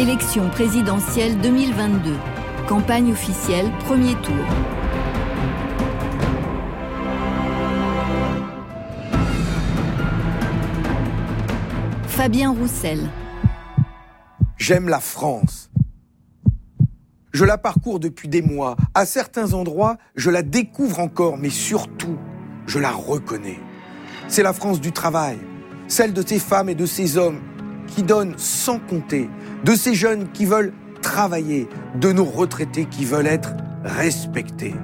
Élection présidentielle 2022. Campagne officielle, premier tour. Fabien Roussel. J'aime la France. Je la parcours depuis des mois. À certains endroits, je la découvre encore, mais surtout, je la reconnais. C'est la France du travail, celle de ces femmes et de ces hommes qui donnent sans compter, de ces jeunes qui veulent travailler, de nos retraités qui veulent être respectés.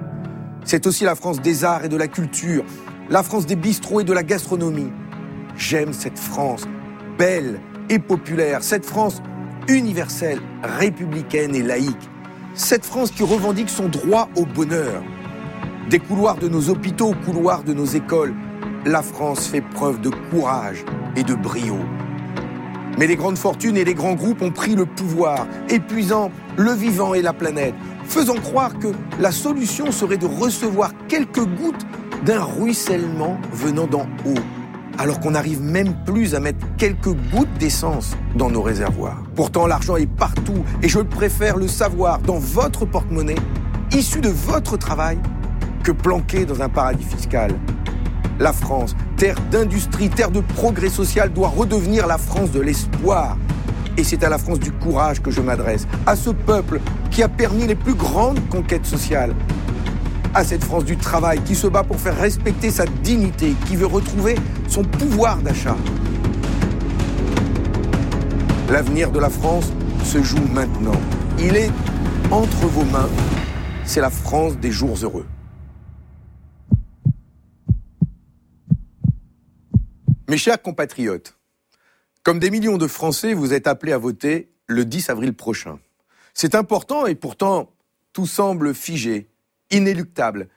C'est aussi la France des arts et de la culture, la France des bistrots et de la gastronomie. J'aime cette France belle et populaire, cette France universelle, républicaine et laïque, cette France qui revendique son droit au bonheur. Des couloirs de nos hôpitaux aux couloirs de nos écoles, la France fait preuve de courage et de brio. Mais les grandes fortunes et les grands groupes ont pris le pouvoir, épuisant le vivant et la planète, faisant croire que la solution serait de recevoir quelques gouttes d'un ruissellement venant d'en haut, alors qu'on n'arrive même plus à mettre quelques gouttes d'essence dans nos réservoirs. Pourtant, l'argent est partout et je préfère le savoir dans votre porte-monnaie, issu de votre travail, que planqué dans un paradis fiscal. La France, terre d'industrie, terre de progrès social, doit redevenir la France de l'espoir. Et c'est à la France du courage que je m'adresse, à ce peuple qui a permis les plus grandes conquêtes sociales, à cette France du travail qui se bat pour faire respecter sa dignité, qui veut retrouver son pouvoir d'achat. L'avenir de la France se joue maintenant. Il est entre vos mains. C'est la France des jours heureux. Mes chers compatriotes, comme des millions de Français, vous êtes appelés à voter le 10 avril prochain. C'est important et pourtant tout semble figé, inéluctable,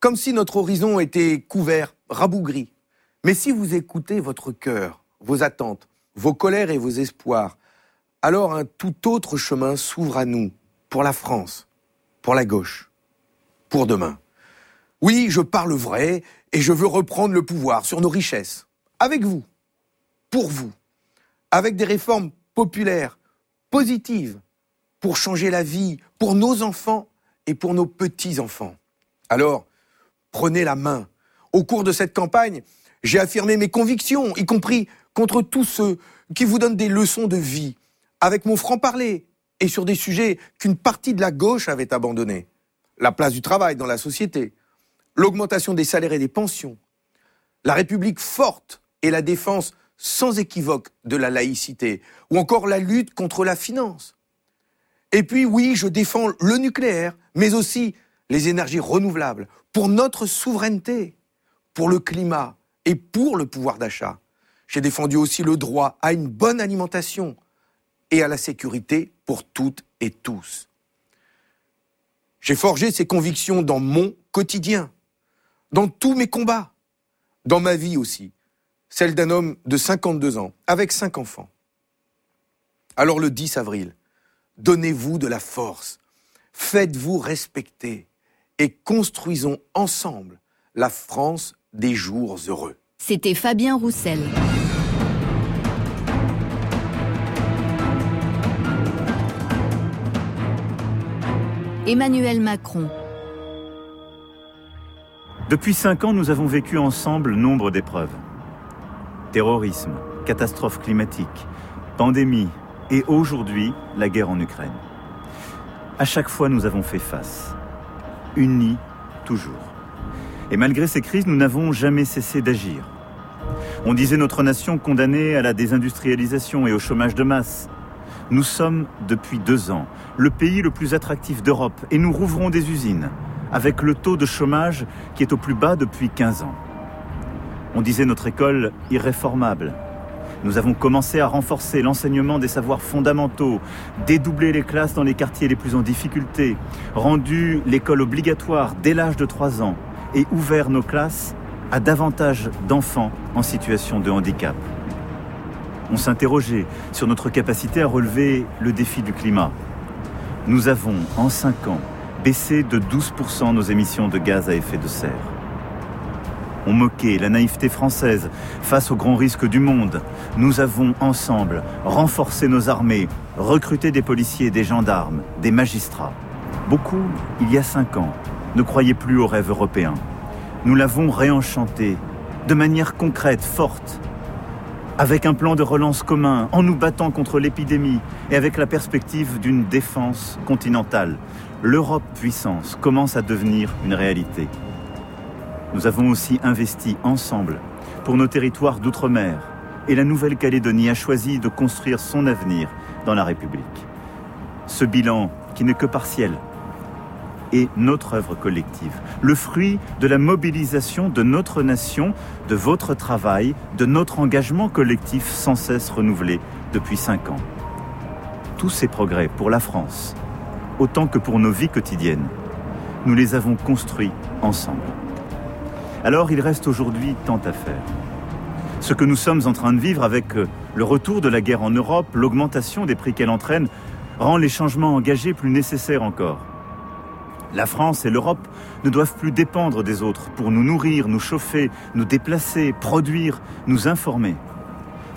comme si notre horizon était couvert, rabougri. Mais si vous écoutez votre cœur, vos attentes, vos colères et vos espoirs, alors un tout autre chemin s'ouvre à nous, pour la France, pour la gauche, pour demain. Oui, je parle vrai et je veux reprendre le pouvoir sur nos richesses, avec vous, pour vous, avec des réformes populaires, positives, pour changer la vie, pour nos enfants et pour nos petits-enfants. Alors, prenez la main. Au cours de cette campagne, j'ai affirmé mes convictions, y compris contre tous ceux qui vous donnent des leçons de vie, avec mon franc-parler, et sur des sujets qu'une partie de la gauche avait abandonnés. La place du travail dans la société, l'augmentation des salaires et des pensions, la République forte et la défense sans équivoque de la laïcité, ou encore la lutte contre la finance. Et puis oui, je défends le nucléaire, mais aussi les énergies renouvelables, pour notre souveraineté, pour le climat et pour le pouvoir d'achat. J'ai défendu aussi le droit à une bonne alimentation et à la sécurité pour toutes et tous. J'ai forgé ces convictions dans mon quotidien, dans tous mes combats, dans ma vie aussi celle d'un homme de 52 ans, avec cinq enfants. Alors le 10 avril, donnez-vous de la force, faites-vous respecter et construisons ensemble la France des jours heureux. C'était Fabien Roussel. Emmanuel Macron. Depuis cinq ans, nous avons vécu ensemble nombre d'épreuves. Terrorisme, catastrophe climatique, pandémie et aujourd'hui la guerre en Ukraine. À chaque fois, nous avons fait face, unis toujours. Et malgré ces crises, nous n'avons jamais cessé d'agir. On disait notre nation condamnée à la désindustrialisation et au chômage de masse. Nous sommes, depuis deux ans, le pays le plus attractif d'Europe et nous rouvrons des usines, avec le taux de chômage qui est au plus bas depuis 15 ans. On disait notre école irréformable. Nous avons commencé à renforcer l'enseignement des savoirs fondamentaux, dédoubler les classes dans les quartiers les plus en difficulté, rendu l'école obligatoire dès l'âge de 3 ans et ouvert nos classes à davantage d'enfants en situation de handicap. On s'interrogeait sur notre capacité à relever le défi du climat. Nous avons, en 5 ans, baissé de 12% nos émissions de gaz à effet de serre. Ont moqué la naïveté française face aux grands risques du monde. Nous avons ensemble renforcé nos armées, recruté des policiers, des gendarmes, des magistrats. Beaucoup, il y a cinq ans, ne croyaient plus au rêve européen. Nous l'avons réenchanté de manière concrète, forte, avec un plan de relance commun, en nous battant contre l'épidémie et avec la perspective d'une défense continentale. L'Europe puissance commence à devenir une réalité. Nous avons aussi investi ensemble pour nos territoires d'outre-mer et la Nouvelle-Calédonie a choisi de construire son avenir dans la République. Ce bilan, qui n'est que partiel, est notre œuvre collective, le fruit de la mobilisation de notre nation, de votre travail, de notre engagement collectif sans cesse renouvelé depuis cinq ans. Tous ces progrès pour la France, autant que pour nos vies quotidiennes, nous les avons construits ensemble. Alors il reste aujourd'hui tant à faire. Ce que nous sommes en train de vivre avec euh, le retour de la guerre en Europe, l'augmentation des prix qu'elle entraîne, rend les changements engagés plus nécessaires encore. La France et l'Europe ne doivent plus dépendre des autres pour nous nourrir, nous chauffer, nous déplacer, produire, nous informer.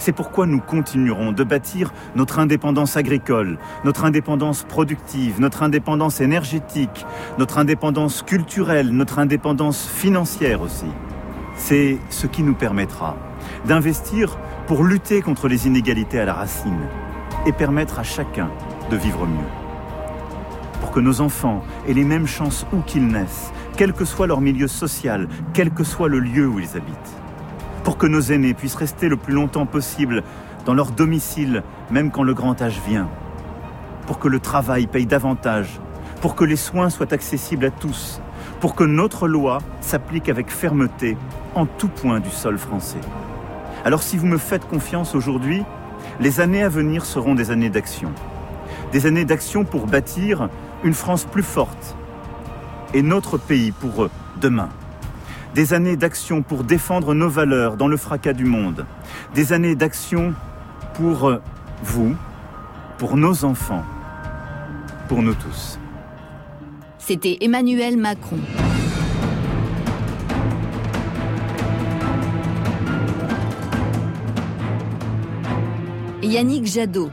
C'est pourquoi nous continuerons de bâtir notre indépendance agricole, notre indépendance productive, notre indépendance énergétique, notre indépendance culturelle, notre indépendance financière aussi. C'est ce qui nous permettra d'investir pour lutter contre les inégalités à la racine et permettre à chacun de vivre mieux pour que nos enfants aient les mêmes chances où qu'ils naissent, quel que soit leur milieu social, quel que soit le lieu où ils habitent. Pour que nos aînés puissent rester le plus longtemps possible dans leur domicile, même quand le grand âge vient. Pour que le travail paye davantage. Pour que les soins soient accessibles à tous. Pour que notre loi s'applique avec fermeté en tout point du sol français. Alors si vous me faites confiance aujourd'hui, les années à venir seront des années d'action. Des années d'action pour bâtir une France plus forte et notre pays pour eux demain. Des années d'action pour défendre nos valeurs dans le fracas du monde. Des années d'action pour euh, vous, pour nos enfants, pour nous tous. C'était Emmanuel Macron. Yannick Jadot,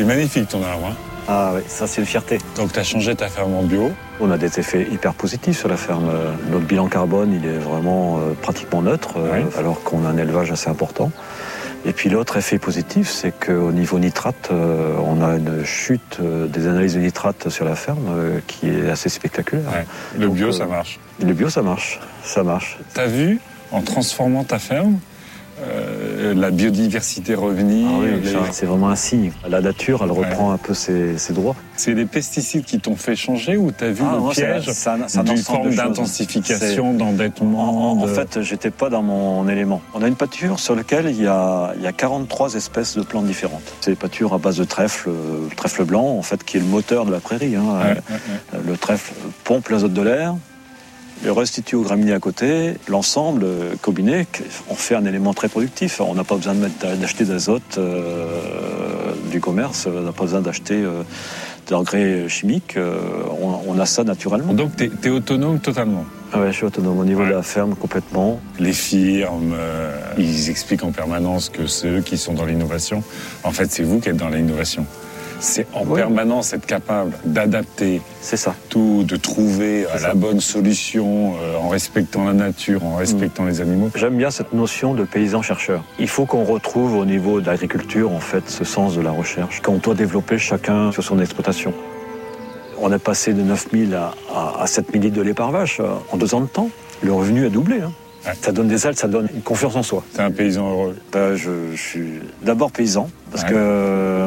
Il est magnifique ton arbre. Hein. ah oui, ça c'est une fierté. Donc tu as changé ta ferme en bio On a des effets hyper positifs sur la ferme. Notre bilan carbone, il est vraiment euh, pratiquement neutre, euh, alors qu'on a un élevage assez important. Et puis l'autre effet positif, c'est qu'au niveau nitrate, euh, on a une chute des analyses de nitrate sur la ferme qui est assez spectaculaire. Le bio, ça marche. Le bio, ça marche. Ça marche. T'as vu, en transformant ta ferme, euh, la biodiversité revenir. Ah c'est vraiment un signe. La nature, elle reprend un peu ses, droits. C'est les pesticides qui t'ont fait changer ou t'as vu ah, le piège d'une forme d'intensification, d'endettement En, fait, j'étais pas dans mon élément. On a une pâture sur laquelle il y a, il y a 43 espèces de plantes différentes. C'est des pâtures à base de trèfle, le trèfle blanc, en fait, qui est le moteur de la prairie. Hein. le trèfle pompe l'azote de l'air, le restitue aux graminées à côté, l'ensemble euh, combiné, on fait un élément très productif. On n'a pas besoin d'acheter d'azote euh, du commerce, on n'a pas besoin d'acheter euh, d'engrais chimiques, on, a ça naturellement. Donc tu es, autonome totalement? Ah ouais, je suis autonome au niveau de la ferme complètement. Les firmes, ils expliquent en permanence que ceux qui sont dans l'innovation, en fait c'est vous qui êtes dans l'innovation c'est en permanence être capable d'adapter ça. tout, de trouver la bonne solution euh, en respectant la nature, en respectant mm. les animaux. J'aime bien cette notion de paysan-chercheur. Il faut qu'on retrouve au niveau de l'agriculture en fait ce sens de la recherche qu'on doit développer chacun sur son exploitation. On est passé de 9000 à, à, 7000 litres de lait par vache euh, en deux ans de temps. Le revenu a doublé. Hein. Ça donne des ailes, ça donne une confiance en soi. C'est un paysan heureux. Ben, je, suis d'abord paysan, parce que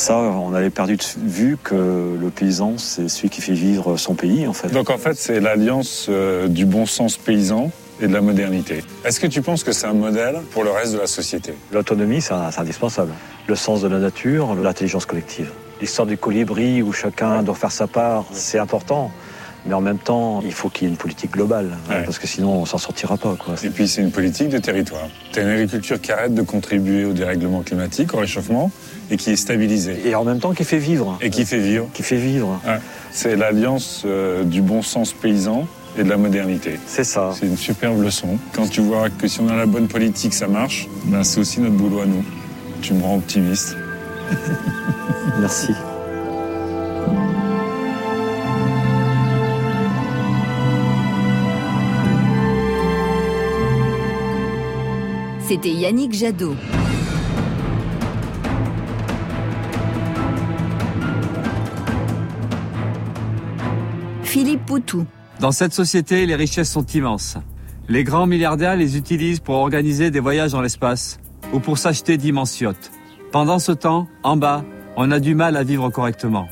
ça, on avait perdu de vue que le paysan, c'est celui qui fait vivre son pays, en fait. Donc en fait, c'est l'alliance euh, du bon sens paysan et de la modernité. Est-ce que tu penses que c'est un modèle pour le reste de la société? L'autonomie, c'est indispensable. Le sens de la nature, l'intelligence collective. L'histoire du colibri où chacun doit faire sa part, c'est important. Mais en même temps, il faut qu'il y ait une politique globale, Ouais. parce que sinon on s'en sortira pas. Quoi. Et puis c'est une politique de territoire. Tu as une agriculture qui arrête de contribuer au dérèglement climatique, au réchauffement, et qui est stabilisée. Et en même temps qui fait vivre. Et qui fait vivre. Qui fait vivre. Ouais. C'est l'alliance euh, du bon sens paysan et de la modernité. C'est ça. C'est une superbe leçon. Quand tu vois que si on a la bonne politique, ça marche, ben c'est aussi notre boulot à nous. Tu me rends optimiste. Merci. C'était Yannick Jadot. Philippe Poutou. Dans cette société, les richesses sont immenses. Les grands milliardaires les utilisent pour organiser des voyages dans l'espace ou pour s'acheter d'immenses yachts. Pendant ce temps, en bas, on a du mal à vivre correctement.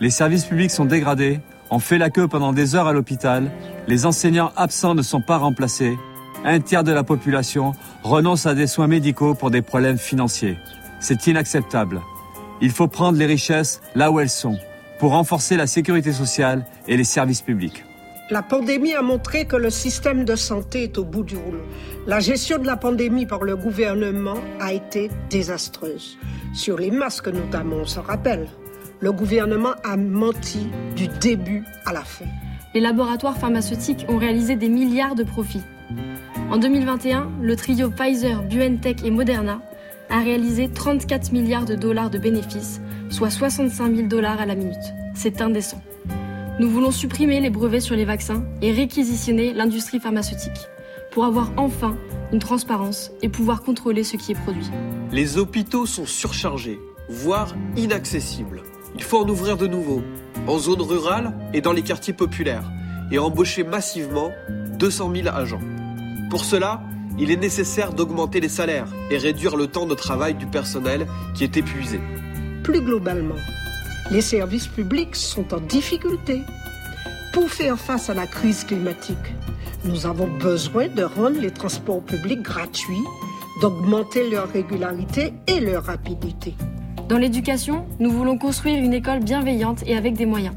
Les services publics sont dégradés, on fait la queue pendant des heures à l'hôpital, les enseignants absents ne sont pas remplacés, un tiers de la population renonce à des soins médicaux pour des problèmes financiers. C'est inacceptable. Il faut prendre les richesses là où elles sont, pour renforcer la sécurité sociale et les services publics. La pandémie a montré que le système de santé est au bout du rouleau. La gestion de la pandémie par le gouvernement a été désastreuse. Sur les masques notamment, on se rappelle. Le gouvernement a menti du début à la fin. Les laboratoires pharmaceutiques ont réalisé des milliards de profits. En 2021, le trio Pfizer, BioNTech et Moderna a réalisé 34 milliards de dollars de bénéfices, soit 65 000 dollars à la minute. C'est indécent. Nous voulons supprimer les brevets sur les vaccins et réquisitionner l'industrie pharmaceutique pour avoir enfin une transparence et pouvoir contrôler ce qui est produit. Les hôpitaux sont surchargés, voire inaccessibles. Il faut en ouvrir de nouveaux, en zone rurale et dans les quartiers populaires, et embaucher massivement 200 000 agents. Pour cela, il est nécessaire d'augmenter les salaires et réduire le temps de travail du personnel qui est épuisé. Plus globalement, les services publics sont en difficulté. Pour faire face à la crise climatique, nous avons besoin de rendre les transports publics gratuits, d'augmenter leur régularité et leur rapidité. Dans l'éducation, nous voulons construire une école bienveillante et avec des moyens,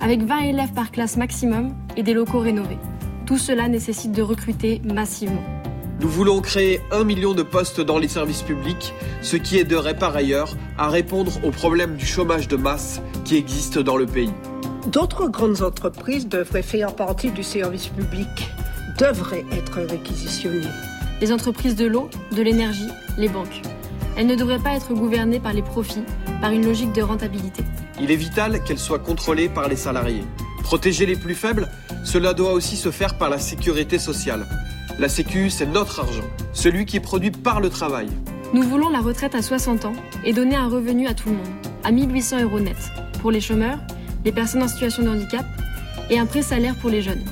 avec 20 élèves par classe maximum et des locaux rénovés. Tout cela nécessite de recruter massivement. Nous voulons créer un million de postes dans les services publics, ce qui aiderait par ailleurs à répondre au problème du chômage de masse qui existe dans le pays. D'autres grandes entreprises devraient faire partie du service public, devraient être réquisitionnées. Les entreprises de l'eau, de l'énergie, les banques. Elles ne devraient pas être gouvernées par les profits, par une logique de rentabilité. Il est vital qu'elles soient contrôlées par les salariés. Protéger les plus faibles, cela doit aussi se faire par la sécurité sociale. La Sécu, c'est notre argent, celui qui est produit par le travail. Nous voulons la retraite à 60 ans et donner un revenu à tout le monde, à 1800 euros net, pour les chômeurs, les personnes en situation de handicap et un pré-salaire pour les jeunes.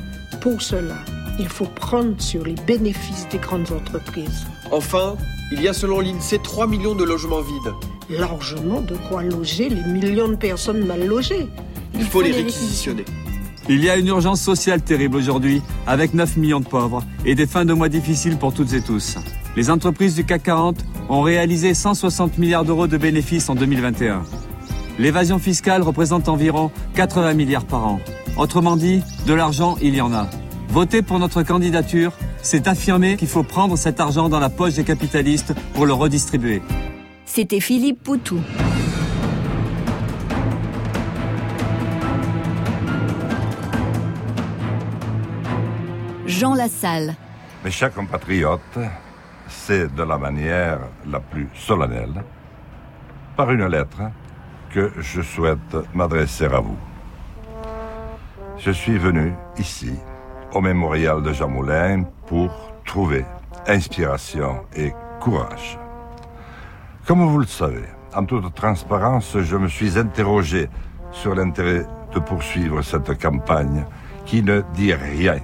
Pour cela, il faut prendre sur les bénéfices des grandes entreprises. Enfin, il y a selon l'INSEE 3 millions de logements vides. Largement de quoi loger les millions de personnes mal logées. Il faut les réquisitionner. Il y a une urgence sociale terrible aujourd'hui, avec 9 millions de pauvres et des fins de mois difficiles pour toutes et tous. Les entreprises du CAC 40 ont réalisé 160 milliards d'euros de bénéfices en 2021. L'évasion fiscale représente environ 80 milliards par an. Autrement dit, de l'argent, il y en a. Voter pour notre candidature, c'est affirmer qu'il faut prendre cet argent dans la poche des capitalistes pour le redistribuer. C'était Philippe Poutou. Jean Lassalle. Mes chers compatriotes, c'est de la manière la plus solennelle, par une lettre, que je souhaite m'adresser à vous. Je suis venu ici, au mémorial de Jean Moulin, pour trouver inspiration et courage. Comme vous le savez, en toute transparence, je me suis interrogé sur l'intérêt de poursuivre cette campagne qui ne dit rien,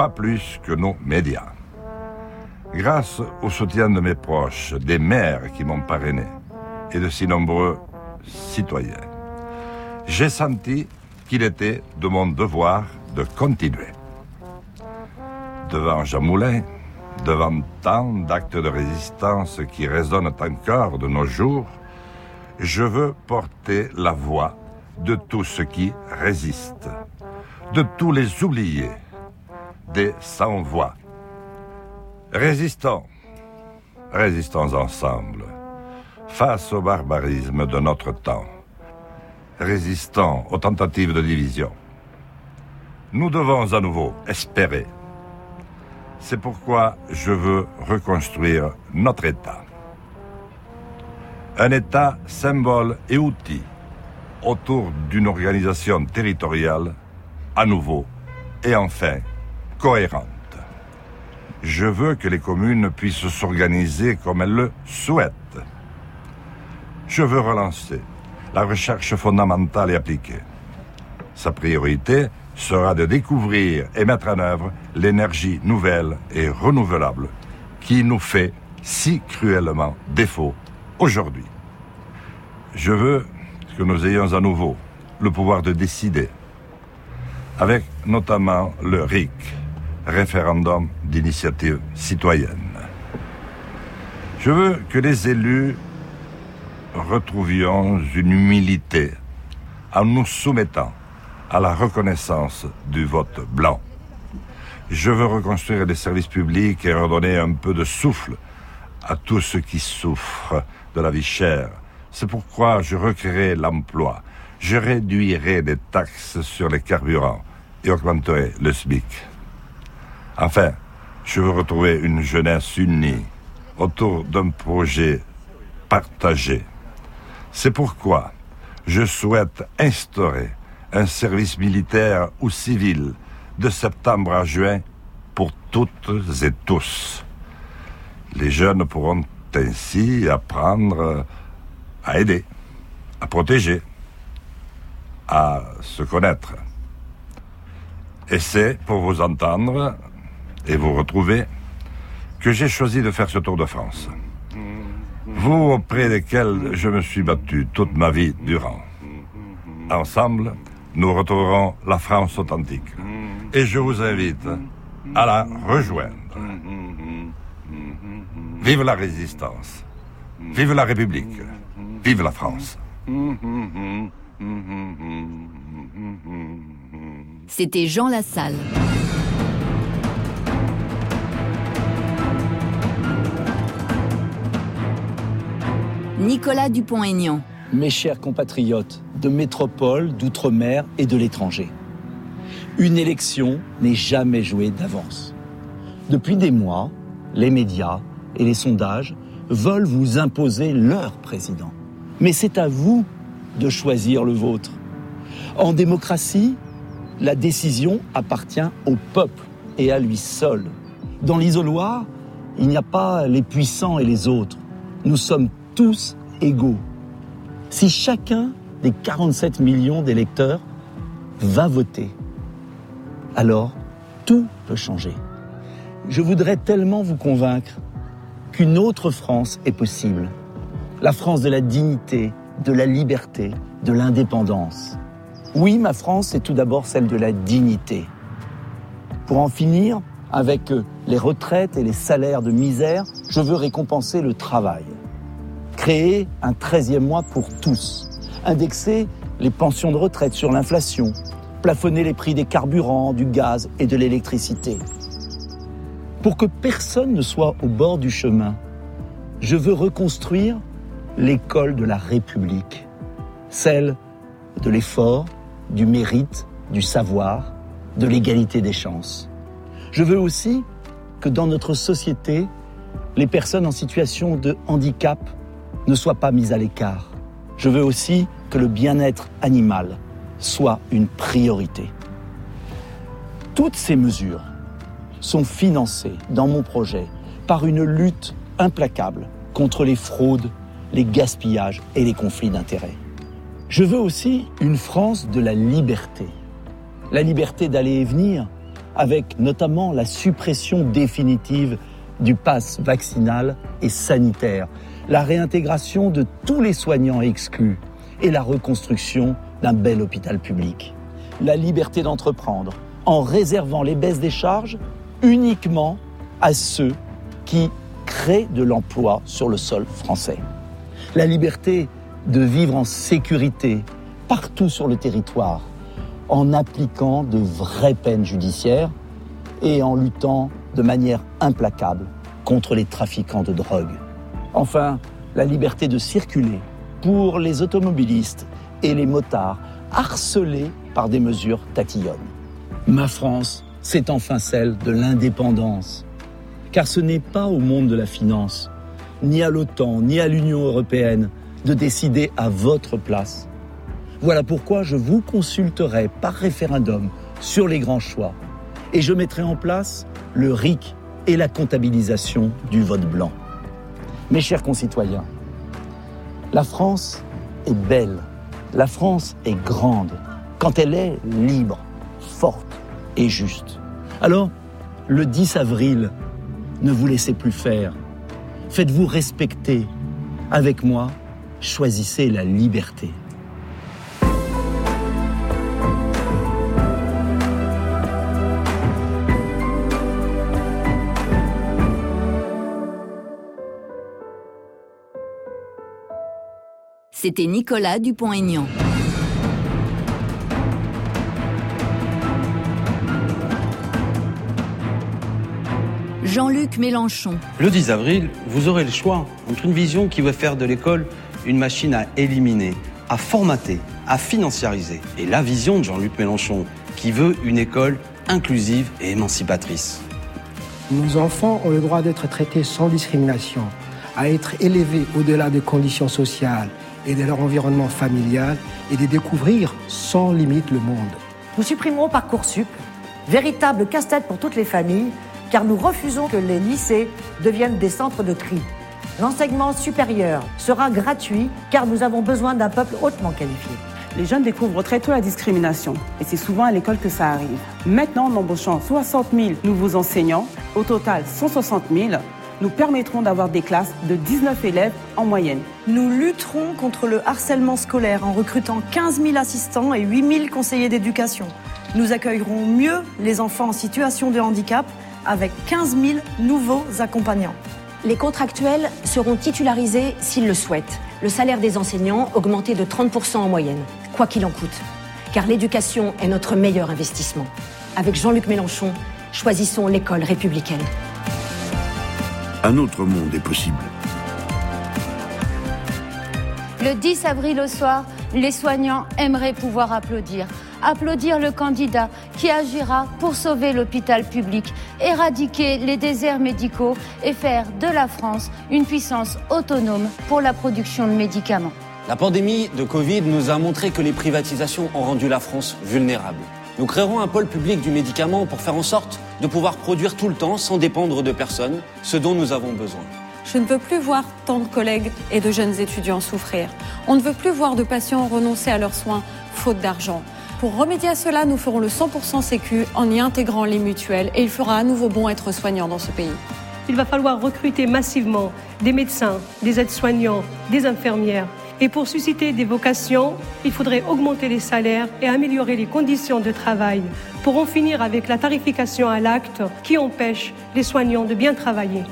pas plus que nos médias. Grâce au soutien de mes proches, des maires qui m'ont parrainé et de si nombreux citoyens, j'ai senti qu'il était de mon devoir de continuer. Devant Jean Moulin, devant tant d'actes de résistance qui résonnent encore de nos jours, je veux porter la voix de tous ceux qui résistent, de tous les oubliés, des sans-voix. Résistons, résistons ensemble, face au barbarisme de notre temps. Résistons aux tentatives de division. Nous devons à nouveau espérer. C'est pourquoi je veux reconstruire notre État. Un État symbole et outil autour d'une organisation territoriale à nouveau et enfin cohérente. Je veux que les communes puissent s'organiser comme elles le souhaitent. Je veux relancer la recherche fondamentale et appliquée. Sa priorité sera de découvrir et mettre en œuvre l'énergie nouvelle et renouvelable qui nous fait si cruellement défaut aujourd'hui. Je veux que nous ayons à nouveau le pouvoir de décider, avec notamment le RIC, référendum d'initiative citoyenne. Je veux que les élus retrouvions une humilité en nous soumettant à la reconnaissance du vote blanc. Je veux reconstruire les services publics et redonner un peu de souffle à tous ceux qui souffrent de la vie chère. C'est pourquoi je recréerai l'emploi. Je réduirai les taxes sur les carburants et augmenterai le SMIC. Enfin, je veux retrouver une jeunesse unie autour d'un projet partagé. C'est pourquoi je souhaite instaurer un service militaire ou civil de septembre à juin pour toutes et tous. Les jeunes pourront ainsi apprendre à aider, à protéger, à se connaître. Et c'est pour vous entendre et vous retrouver que j'ai choisi de faire ce tour de France. Vous auprès desquels je me suis battu toute ma vie durant. Ensemble, nous retrouverons la France authentique. Et je vous invite à la rejoindre. Vive la résistance. Vive la République. Vive la France. C'était Jean Lassalle. Nicolas Dupont-Aignan. Mes chers compatriotes de métropole, d'outre-mer et de l'étranger, une élection n'est jamais jouée d'avance. Depuis des mois, les médias et les sondages veulent vous imposer leur président. Mais c'est à vous de choisir le vôtre. En démocratie, la décision appartient au peuple et à lui seul. Dans l'isoloir, il n'y a pas les puissants et les autres. Nous sommes tous égaux. Si chacun des 47 millions d'électeurs va voter, alors tout peut changer. Je voudrais tellement vous convaincre qu'une autre France est possible. La France de la dignité, de la liberté, de l'indépendance. Oui, ma France est tout d'abord celle de la dignité. Pour en finir avec les retraites et les salaires de misère, je veux récompenser le travail. Créer un 13e mois pour tous. Indexer les pensions de retraite sur l'inflation. Plafonner les prix des carburants, du gaz et de l'électricité. Pour que personne ne soit au bord du chemin, je veux reconstruire l'école de la République, celle de l'effort, du mérite, du savoir, de l'égalité des chances. Je veux aussi que dans notre société, les personnes en situation de handicap ne soient pas mises à l'écart. Je veux aussi que le bien-être animal soit une priorité. Toutes ces mesures sont financées dans mon projet par une lutte implacable contre les fraudes, les gaspillages et les conflits d'intérêts. Je veux aussi une France de la liberté. La liberté d'aller et venir, avec notamment la suppression définitive du pass vaccinal et sanitaire, la réintégration de tous les soignants exclus et la reconstruction d'un bel hôpital public. La liberté d'entreprendre en réservant les baisses des charges uniquement à ceux qui créent de l'emploi sur le sol français. La liberté de vivre en sécurité partout sur le territoire, en appliquant de vraies peines judiciaires et en luttant de manière implacable contre les trafiquants de drogue. Enfin, la liberté de circuler pour les automobilistes et les motards harcelés par des mesures tatillonnes. Ma France, c'est enfin celle de l'indépendance. Car ce n'est pas au monde de la finance, ni à l'OTAN, ni à l'Union européenne, de décider à votre place. Voilà pourquoi je vous consulterai par référendum sur les grands choix et je mettrai en place le RIC et la comptabilisation du vote blanc. Mes chers concitoyens, la France est belle, la France est grande quand elle est libre, forte et juste. Alors, le 10 avril, ne vous laissez plus faire. Faites-vous respecter. Avec moi, choisissez la liberté. C'était Nicolas Dupont-Aignan. Jean-Luc Mélenchon. Le 10 avril, vous aurez le choix entre une vision qui veut faire de l'école une machine à éliminer, à formater, à financiariser, et la vision de Jean-Luc Mélenchon qui veut une école inclusive et émancipatrice. Nos enfants ont le droit d'être traités sans discrimination, à être élevés au-delà des conditions sociales et de leur environnement familial et de découvrir sans limite le monde. Nous supprimerons Parcoursup, véritable casse-tête pour toutes les familles, car nous refusons que les lycées deviennent des centres de tri. L'enseignement supérieur sera gratuit, car nous avons besoin d'un peuple hautement qualifié. Les jeunes découvrent très tôt la discrimination et c'est souvent à l'école que ça arrive. Maintenant, en embauchant 60 000 nouveaux enseignants, au total 160 000, nous permettrons d'avoir des classes de 19 élèves en moyenne. Nous lutterons contre le harcèlement scolaire en recrutant 15 000 assistants et 8 000 conseillers d'éducation. Nous accueillerons mieux les enfants en situation de handicap avec 15 000 nouveaux accompagnants. Les contractuels seront titularisés s'ils le souhaitent. Le salaire des enseignants augmenté de 30% en moyenne, quoi qu'il en coûte. Car l'éducation est notre meilleur investissement. Avec Jean-Luc Mélenchon, choisissons l'école républicaine. Un autre monde est possible. Le 10 avril au soir, les soignants aimeraient pouvoir applaudir. Applaudir le candidat qui agira pour sauver l'hôpital public, éradiquer les déserts médicaux et faire de la France une puissance autonome pour la production de médicaments. La pandémie de Covid nous a montré que les privatisations ont rendu la France vulnérable. Nous créerons un pôle public du médicament pour faire en sorte de pouvoir produire tout le temps sans dépendre de personne, ce dont nous avons besoin. Je ne veux plus voir tant de collègues et de jeunes étudiants souffrir. On ne veut plus voir de patients renoncer à leurs soins faute d'argent. Pour remédier à cela, nous ferons le 100% sécu en y intégrant les mutuelles et il fera à nouveau bon être soignant dans ce pays. Il va falloir recruter massivement des médecins, des aides-soignants, des infirmières. Et pour susciter des vocations, il faudrait augmenter les salaires et améliorer les conditions de travail pour en finir avec la tarification à l'acte qui empêche les soignants de bien travailler.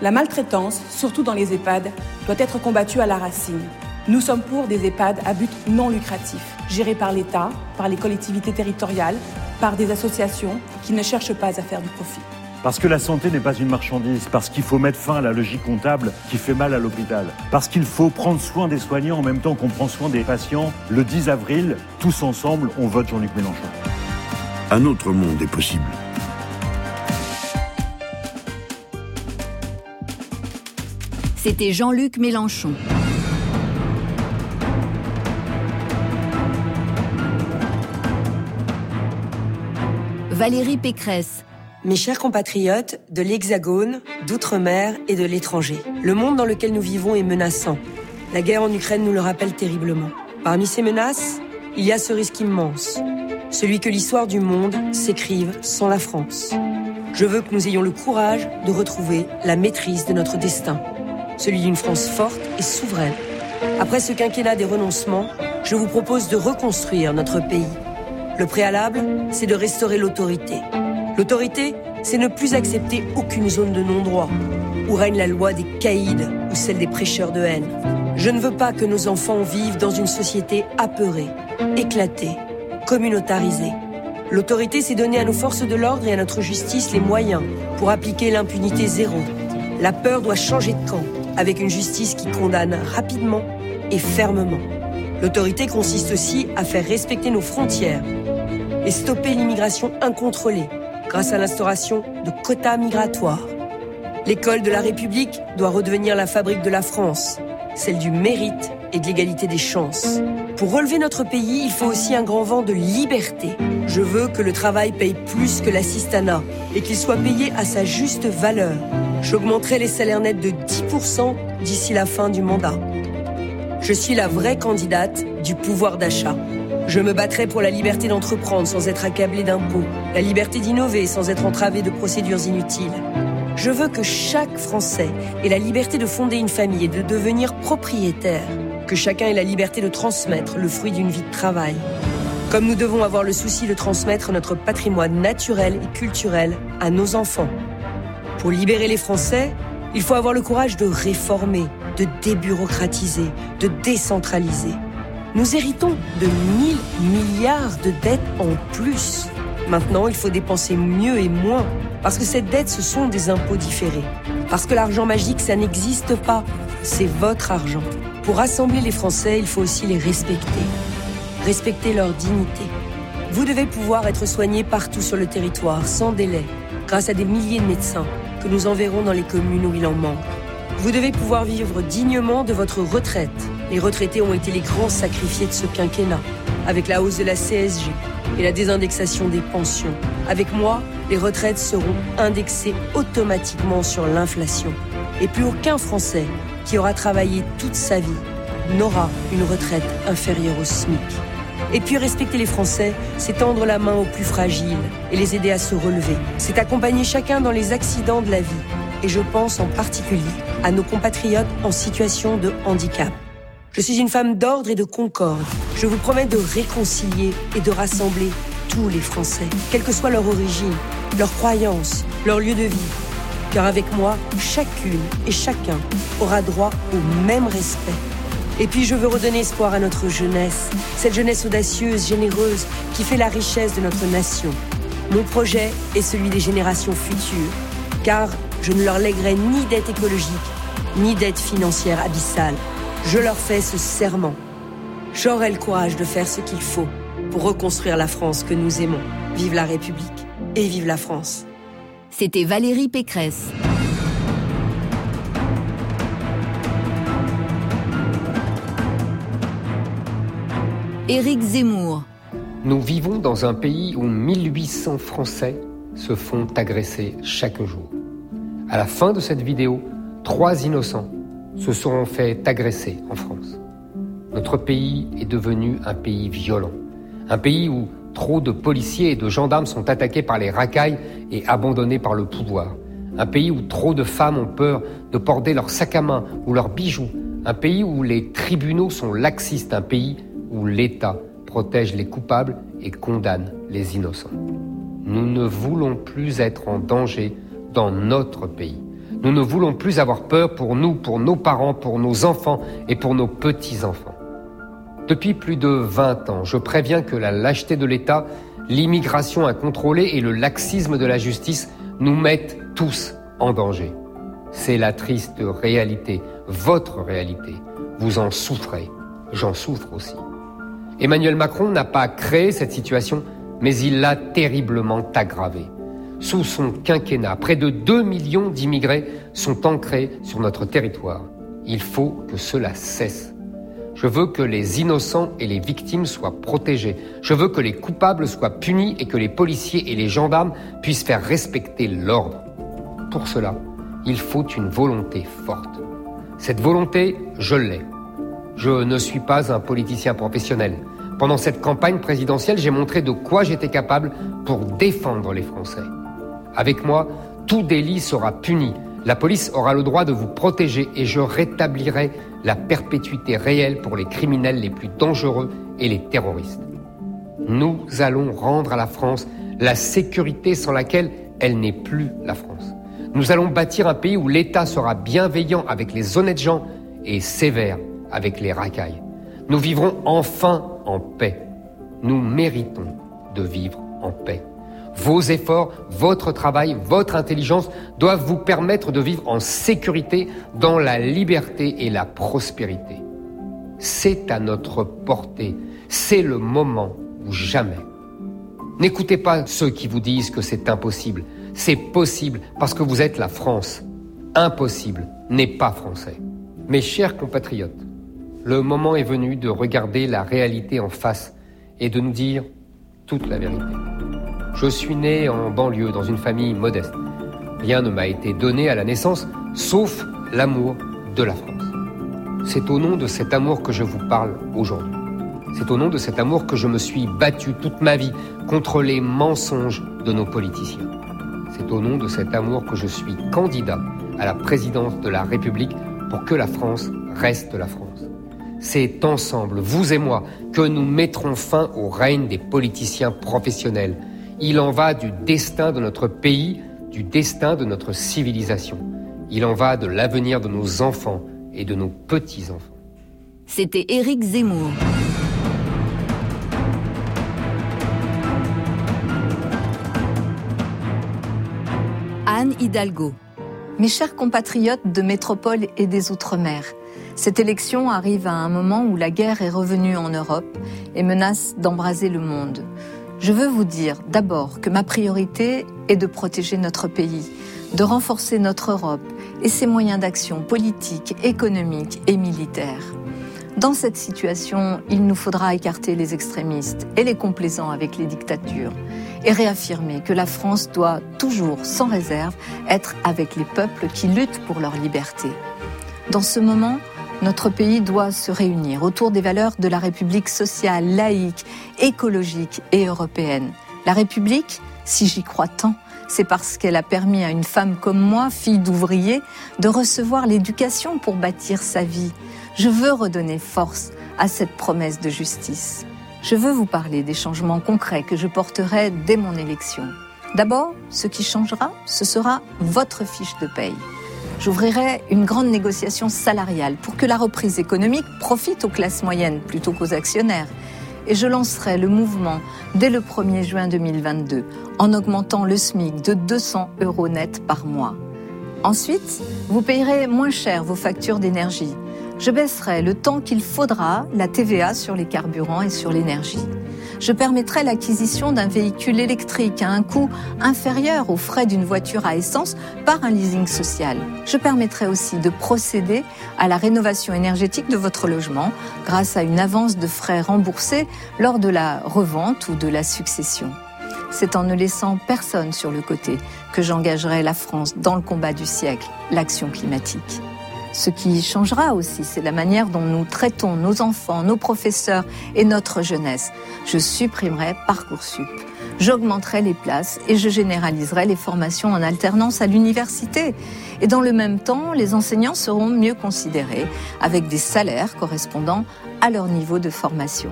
La maltraitance, surtout dans les EHPAD, doit être combattue à la racine. Nous sommes pour des EHPAD à but non lucratif, gérés par l'État, par les collectivités territoriales, par des associations qui ne cherchent pas à faire du profit. Parce que la santé n'est pas une marchandise, parce qu'il faut mettre fin à la logique comptable qui fait mal à l'hôpital, parce qu'il faut prendre soin des soignants en même temps qu'on prend soin des patients, le 10 avril, tous ensemble, on vote Jean-Luc Mélenchon. Un autre monde est possible. C'était Jean-Luc Mélenchon. Valérie Pécresse. Mes chers compatriotes de l'Hexagone, d'outre-mer et de l'étranger, le monde dans lequel nous vivons est menaçant. La guerre en Ukraine nous le rappelle terriblement. Parmi ces menaces, il y a ce risque immense, celui que l'histoire du monde s'écrive sans la France. Je veux que nous ayons le courage de retrouver la maîtrise de notre destin, celui d'une France forte et souveraine. Après ce quinquennat des renoncements, je vous propose de reconstruire notre pays. Le préalable, c'est de restaurer l'autorité. L'autorité, c'est ne plus accepter aucune zone de non-droit, où règne la loi des caïds ou celle des prêcheurs de haine. Je ne veux pas que nos enfants vivent dans une société apeurée, éclatée, communautarisée. L'autorité s'est donnée à nos forces de l'ordre et à notre justice les moyens pour appliquer l'impunité zéro. La peur doit changer de camp, avec une justice qui condamne rapidement et fermement. L'autorité consiste aussi à faire respecter nos frontières et stopper l'immigration incontrôlée grâce à l'instauration de quotas migratoires. L'école de la République doit redevenir la fabrique de la France, celle du mérite et de l'égalité des chances. Pour relever notre pays, il faut aussi un grand vent de liberté. Je veux que le travail paye plus que l'assistanat et qu'il soit payé à sa juste valeur. J'augmenterai les salaires nets de 10% d'ici la fin du mandat. Je suis la vraie candidate du pouvoir d'achat. Je me battrai pour la liberté d'entreprendre sans être accablé d'impôts, la liberté d'innover sans être entravé de procédures inutiles. Je veux que chaque Français ait la liberté de fonder une famille et de devenir propriétaire, que chacun ait la liberté de transmettre le fruit d'une vie de travail. Comme nous devons avoir le souci de transmettre notre patrimoine naturel et culturel à nos enfants. Pour libérer les Français, il faut avoir le courage de réformer, de débureaucratiser, de décentraliser. Nous héritons de 1000 milliards de dettes en plus. Maintenant, il faut dépenser mieux et moins, parce que cette dette, ce sont des impôts différés. Parce que l'argent magique, ça n'existe pas. C'est votre argent. Pour rassembler les Français, il faut aussi les respecter. Respecter leur dignité. Vous devez pouvoir être soigné partout sur le territoire, sans délai, grâce à des milliers de médecins que nous enverrons dans les communes où il en manque. Vous devez pouvoir vivre dignement de votre retraite. Les retraités ont été les grands sacrifiés de ce quinquennat, avec la hausse de la CSG et la désindexation des pensions. Avec moi, les retraites seront indexées automatiquement sur l'inflation. Et plus aucun Français qui aura travaillé toute sa vie n'aura une retraite inférieure au SMIC. Et puis respecter les Français, c'est tendre la main aux plus fragiles et les aider à se relever. C'est accompagner chacun dans les accidents de la vie. Et je pense en particulier à nos compatriotes en situation de handicap. Je suis une femme d'ordre et de concorde. Je vous promets de réconcilier et de rassembler tous les Français, quelle que soit leur origine, leur croyance, leur lieu de vie. Car avec moi, chacune et chacun aura droit au même respect. Et puis je veux redonner espoir à notre jeunesse, cette jeunesse audacieuse, généreuse, qui fait la richesse de notre nation. Mon projet est celui des générations futures, car je ne leur lèguerai ni dette écologique, ni dette financière abyssale. Je leur fais ce serment. J'aurai le courage de faire ce qu'il faut pour reconstruire la France que nous aimons. Vive la République et vive la France. C'était Valérie Pécresse. Éric Zemmour. Nous vivons dans un pays où 1800 Français se font agresser chaque jour. À la fin de cette vidéo, trois innocents se seront fait agresser en France. Notre pays est devenu un pays violent. Un pays où trop de policiers et de gendarmes sont attaqués par les racailles et abandonnés par le pouvoir. Un pays où trop de femmes ont peur de porter leur sac à main ou leurs bijoux. Un pays où les tribunaux sont laxistes. Un pays où l'État protège les coupables et condamne les innocents. Nous ne voulons plus être en danger dans notre pays. Nous ne voulons plus avoir peur pour nous, pour nos parents, pour nos enfants et pour nos petits-enfants. Depuis plus de 20 ans, je préviens que la lâcheté de l'État, l'immigration incontrôlée et le laxisme de la justice nous mettent tous en danger. C'est la triste réalité, votre réalité. Vous en souffrez, j'en souffre aussi. Emmanuel Macron n'a pas créé cette situation, mais il l'a terriblement aggravée. Sous son quinquennat, près de 2 millions d'immigrés sont ancrés sur notre territoire. Il faut que cela cesse. Je veux que les innocents et les victimes soient protégés. Je veux que les coupables soient punis et que les policiers et les gendarmes puissent faire respecter l'ordre. Pour cela, il faut une volonté forte. Cette volonté, je l'ai. Je ne suis pas un politicien professionnel. Pendant cette campagne présidentielle, j'ai montré de quoi j'étais capable pour défendre les Français. Avec moi, tout délit sera puni. La police aura le droit de vous protéger et je rétablirai la perpétuité réelle pour les criminels les plus dangereux et les terroristes. Nous allons rendre à la France la sécurité sans laquelle elle n'est plus la France. Nous allons bâtir un pays où l'État sera bienveillant avec les honnêtes gens et sévère avec les racailles. Nous vivrons enfin en paix. Nous méritons de vivre en paix. Vos efforts, votre travail, votre intelligence doivent vous permettre de vivre en sécurité dans la liberté et la prospérité. C'est à notre portée. C'est le moment ou jamais. N'écoutez pas ceux qui vous disent que c'est impossible. C'est possible parce que vous êtes la France. Impossible n'est pas français. Mes chers compatriotes, le moment est venu de regarder la réalité en face et de nous dire toute la vérité. Je suis né en banlieue dans une famille modeste. Rien ne m'a été donné à la naissance sauf l'amour de la France. C'est au nom de cet amour que je vous parle aujourd'hui. C'est au nom de cet amour que je me suis battu toute ma vie contre les mensonges de nos politiciens. C'est au nom de cet amour que je suis candidat à la présidence de la République pour que la France reste la France. C'est ensemble, vous et moi, que nous mettrons fin au règne des politiciens professionnels. Il en va du destin de notre pays, du destin de notre civilisation. Il en va de l'avenir de nos enfants et de nos petits-enfants. C'était Éric Zemmour. Anne Hidalgo. Mes chers compatriotes de métropole et des Outre-mer, cette élection arrive à un moment où la guerre est revenue en Europe et menace d'embraser le monde. Je veux vous dire d'abord que ma priorité est de protéger notre pays, de renforcer notre Europe et ses moyens d'action politiques, économiques et militaires. Dans cette situation, il nous faudra écarter les extrémistes et les complaisants avec les dictatures et réaffirmer que la France doit toujours, sans réserve, être avec les peuples qui luttent pour leur liberté. Dans ce moment, notre pays doit se réunir autour des valeurs de la République sociale, laïque, écologique et européenne. La République, si j'y crois tant, c'est parce qu'elle a permis à une femme comme moi, fille d'ouvrier, de recevoir l'éducation pour bâtir sa vie. Je veux redonner force à cette promesse de justice. Je veux vous parler des changements concrets que je porterai dès mon élection. D'abord, ce qui changera, ce sera votre fiche de paye. J'ouvrirai une grande négociation salariale pour que la reprise économique profite aux classes moyennes plutôt qu'aux actionnaires et je lancerai le mouvement dès le 1er juin 2022 en augmentant le SMIC de 200 euros net par mois. Ensuite, vous payerez moins cher vos factures d'énergie. Je baisserai le temps qu'il faudra la TVA sur les carburants et sur l'énergie je permettrai l'acquisition d'un véhicule électrique à un coût inférieur aux frais d'une voiture à essence par un leasing social. Je permettrai aussi de procéder à la rénovation énergétique de votre logement grâce à une avance de frais remboursés lors de la revente ou de la succession. C'est en ne laissant personne sur le côté que j'engagerai la France dans le combat du siècle, l'action climatique. Ce qui changera aussi, c'est la manière dont nous traitons nos enfants, nos professeurs et notre jeunesse. Je supprimerai Parcoursup. J'augmenterai les places et je généraliserai les formations en alternance à l'université. Et dans le même temps, les enseignants seront mieux considérés avec des salaires correspondant à leur niveau de formation.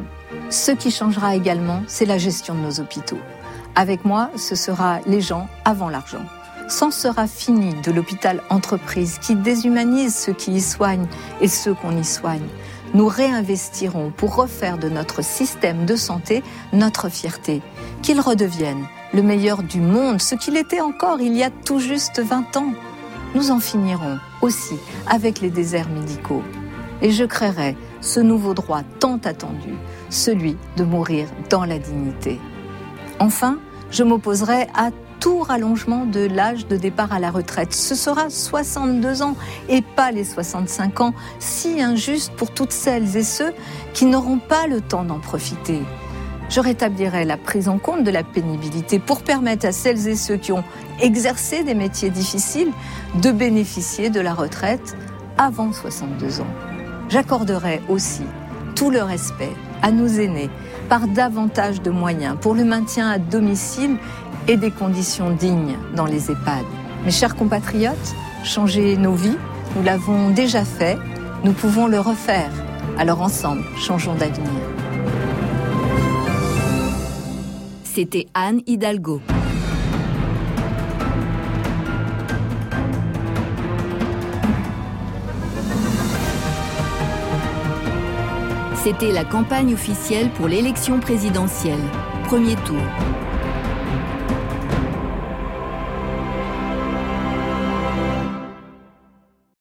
Ce qui changera également, c'est la gestion de nos hôpitaux. Avec moi, ce sera les gens avant l'argent. S'en sera fini de l'hôpital entreprise qui déshumanise ceux qui y soignent et ceux qu'on y soigne. Nous réinvestirons pour refaire de notre système de santé notre fierté, qu'il redevienne le meilleur du monde, ce qu'il était encore il y a tout juste 20 ans. Nous en finirons aussi avec les déserts médicaux. Et je créerai ce nouveau droit tant attendu, celui de mourir dans la dignité. Enfin, je m'opposerai à tout rallongement de l'âge de départ à la retraite. Ce sera 62 ans et pas les 65 ans, si injuste pour toutes celles et ceux qui n'auront pas le temps d'en profiter. Je rétablirai la prise en compte de la pénibilité pour permettre à celles et ceux qui ont exercé des métiers difficiles de bénéficier de la retraite avant 62 ans. J'accorderai aussi tout le respect à nos aînés par davantage de moyens pour le maintien à domicile et des conditions dignes dans les EHPAD. Mes chers compatriotes, changer nos vies, nous l'avons déjà fait, nous pouvons le refaire. Alors ensemble, changeons d'avenir. C'était Anne Hidalgo. C'était la campagne officielle pour l'élection présidentielle. Premier tour.